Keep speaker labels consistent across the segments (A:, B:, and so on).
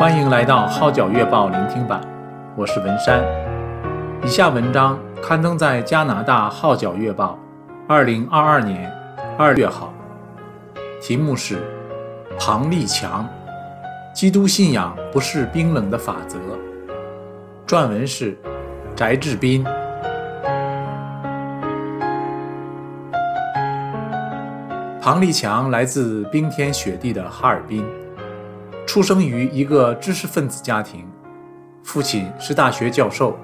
A: 欢迎来到《号角月报》聆听版，我是文山。以下文章刊登在加拿大《号角月报》二零二二年二月号，题目是《庞立强：基督信仰不是冰冷的法则》，撰文是翟志斌。庞立强来自冰天雪地的哈尔滨。出生于一个知识分子家庭，父亲是大学教授。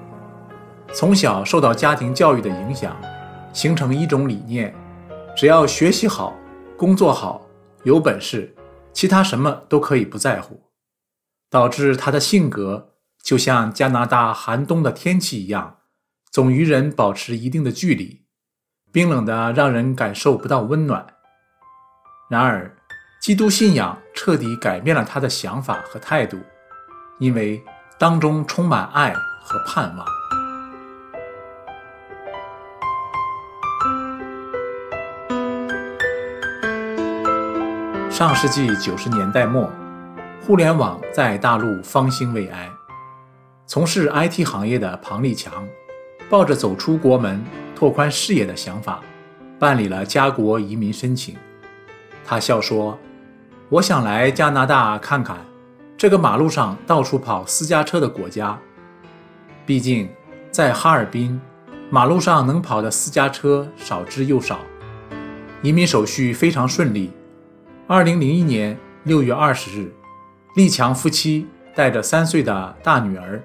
A: 从小受到家庭教育的影响，形成一种理念：只要学习好、工作好、有本事，其他什么都可以不在乎。导致他的性格就像加拿大寒冬的天气一样，总与人保持一定的距离，冰冷的让人感受不到温暖。然而，基督信仰彻底改变了他的想法和态度，因为当中充满爱和盼望。上世纪九十年代末，互联网在大陆方兴未艾，从事 IT 行业的庞立强，抱着走出国门、拓宽视野的想法，办理了家国移民申请。他笑说。我想来加拿大看看，这个马路上到处跑私家车的国家。毕竟在哈尔滨，马路上能跑的私家车少之又少。移民手续非常顺利。二零零一年六月二十日，丽强夫妻带着三岁的大女儿，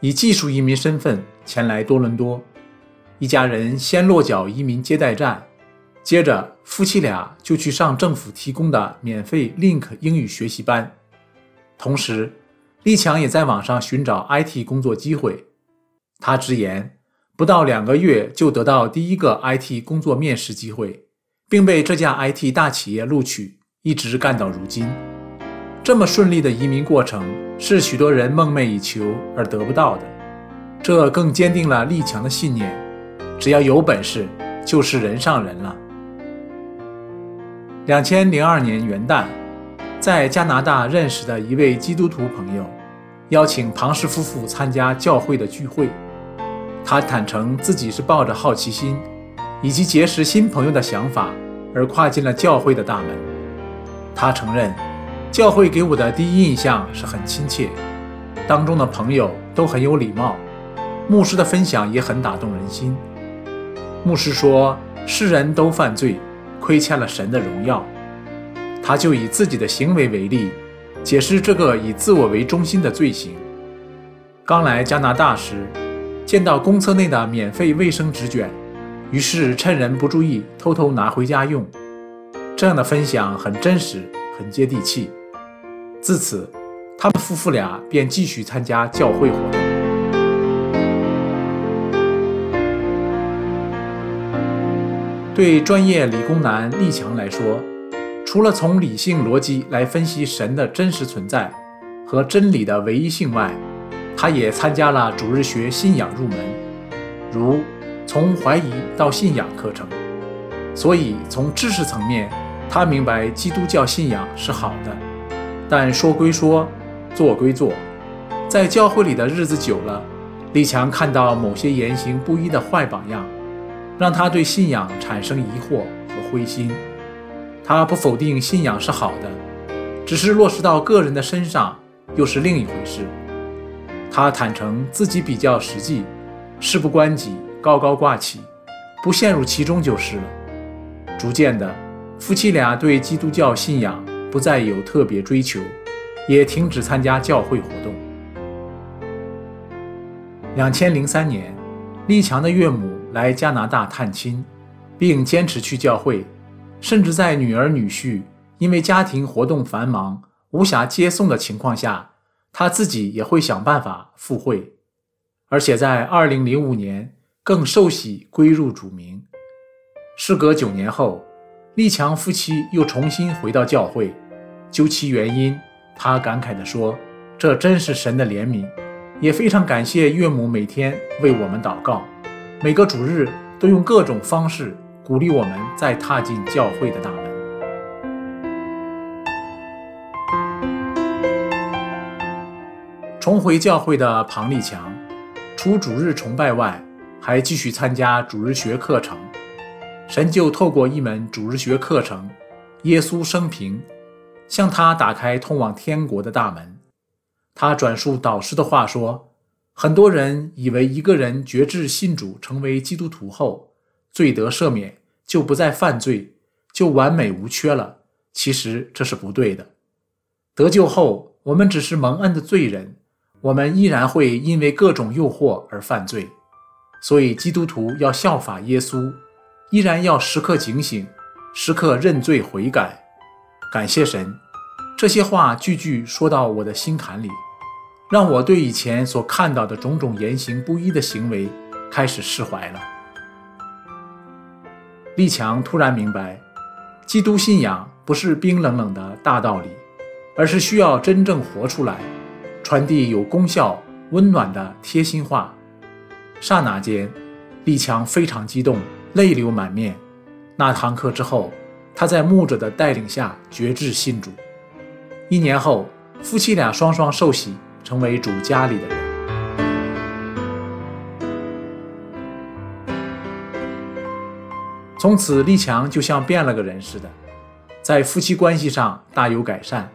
A: 以技术移民身份前来多伦多。一家人先落脚移民接待站。接着，夫妻俩就去上政府提供的免费 Link 英语学习班，同时，丽强也在网上寻找 IT 工作机会。他直言，不到两个月就得到第一个 IT 工作面试机会，并被这家 IT 大企业录取，一直干到如今。这么顺利的移民过程，是许多人梦寐以求而得不到的。这更坚定了丽强的信念：只要有本事，就是人上人了。两千零二年元旦，在加拿大认识的一位基督徒朋友，邀请庞氏夫妇参加教会的聚会。他坦诚自己是抱着好奇心，以及结识新朋友的想法而跨进了教会的大门。他承认，教会给我的第一印象是很亲切，当中的朋友都很有礼貌，牧师的分享也很打动人心。牧师说：“世人都犯罪。”亏欠了神的荣耀，他就以自己的行为为例，解释这个以自我为中心的罪行。刚来加拿大时，见到公厕内的免费卫生纸卷，于是趁人不注意偷偷拿回家用。这样的分享很真实，很接地气。自此，他们夫妇俩便继续参加教会活动。对专业理工男丽强来说，除了从理性逻辑来分析神的真实存在和真理的唯一性外，他也参加了主日学信仰入门，如从怀疑到信仰课程。所以从知识层面，他明白基督教信仰是好的。但说归说，做归做，在教会里的日子久了，丽强看到某些言行不一的坏榜样。让他对信仰产生疑惑和灰心。他不否定信仰是好的，只是落实到个人的身上又是另一回事。他坦诚自己比较实际，事不关己，高高挂起，不陷入其中就是了。逐渐的，夫妻俩对基督教信仰不再有特别追求，也停止参加教会活动。两千零三年，立强的岳母。来加拿大探亲，并坚持去教会，甚至在女儿女婿因为家庭活动繁忙无暇接送的情况下，他自己也会想办法赴会。而且在2005年更受洗归入主名。事隔九年后，立强夫妻又重新回到教会，究其原因，他感慨地说：“这真是神的怜悯，也非常感谢岳母每天为我们祷告。”每个主日都用各种方式鼓励我们再踏进教会的大门。重回教会的庞立强，除主日崇拜外，还继续参加主日学课程。神就透过一门主日学课程《耶稣生平》，向他打开通往天国的大门。他转述导师的话说：“很多人以为一个人决志信主，成为基督徒后，罪得赦免，就不再犯罪，就完美无缺了。其实这是不对的。得救后，我们只是蒙恩的罪人。”我们依然会因为各种诱惑而犯罪，所以基督徒要效法耶稣，依然要时刻警醒，时刻认罪悔改。感谢神，这些话句句说到我的心坎里，让我对以前所看到的种种言行不一的行为开始释怀了。立强突然明白，基督信仰不是冰冷冷的大道理，而是需要真正活出来。传递有功效、温暖的贴心话。刹那间，立强非常激动，泪流满面。那堂课之后，他在牧者的带领下决志信主。一年后，夫妻俩双双受洗，成为主家里的人。从此，立强就像变了个人似的，在夫妻关系上大有改善。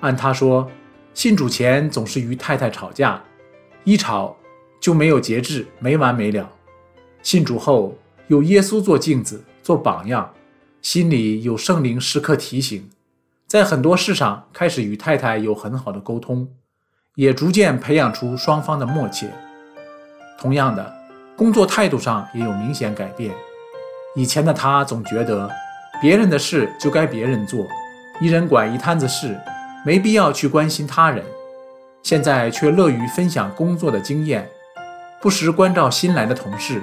A: 按他说，信主前总是与太太吵架，一吵就没有节制，没完没了。信主后有耶稣做镜子、做榜样，心里有圣灵时刻提醒，在很多事上开始与太太有很好的沟通，也逐渐培养出双方的默契。同样的，工作态度上也有明显改变。以前的他总觉得别人的事就该别人做，一人管一摊子事。没必要去关心他人，现在却乐于分享工作的经验，不时关照新来的同事。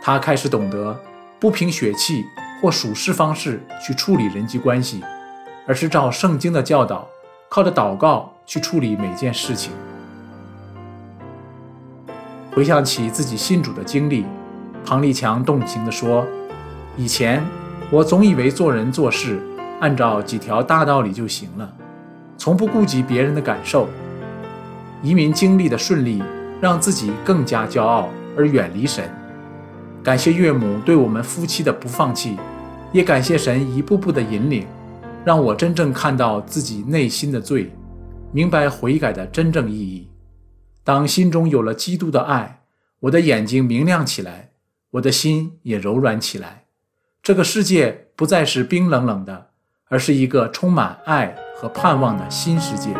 A: 他开始懂得不凭血气或属事方式去处理人际关系，而是照圣经的教导，靠着祷告去处理每件事情。回想起自己信主的经历，庞立强动情地说：“以前我总以为做人做事按照几条大道理就行了。”从不顾及别人的感受，移民经历的顺利，让自己更加骄傲而远离神。感谢岳母对我们夫妻的不放弃，也感谢神一步步的引领，让我真正看到自己内心的罪，明白悔改的真正意义。当心中有了基督的爱，我的眼睛明亮起来，我的心也柔软起来。这个世界不再是冰冷冷的，而是一个充满爱和盼望的新世界。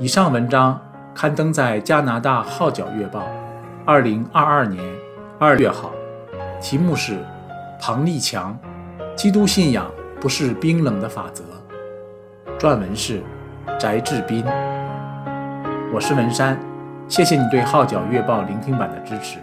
A: 以上文章刊登在加拿大《号角月报》，二零二二年二月号，题目是《唐立强：基督信仰不是冰冷的法则》，撰文是翟志斌。我是文山，谢谢你对《号角月报》聆听版的支持。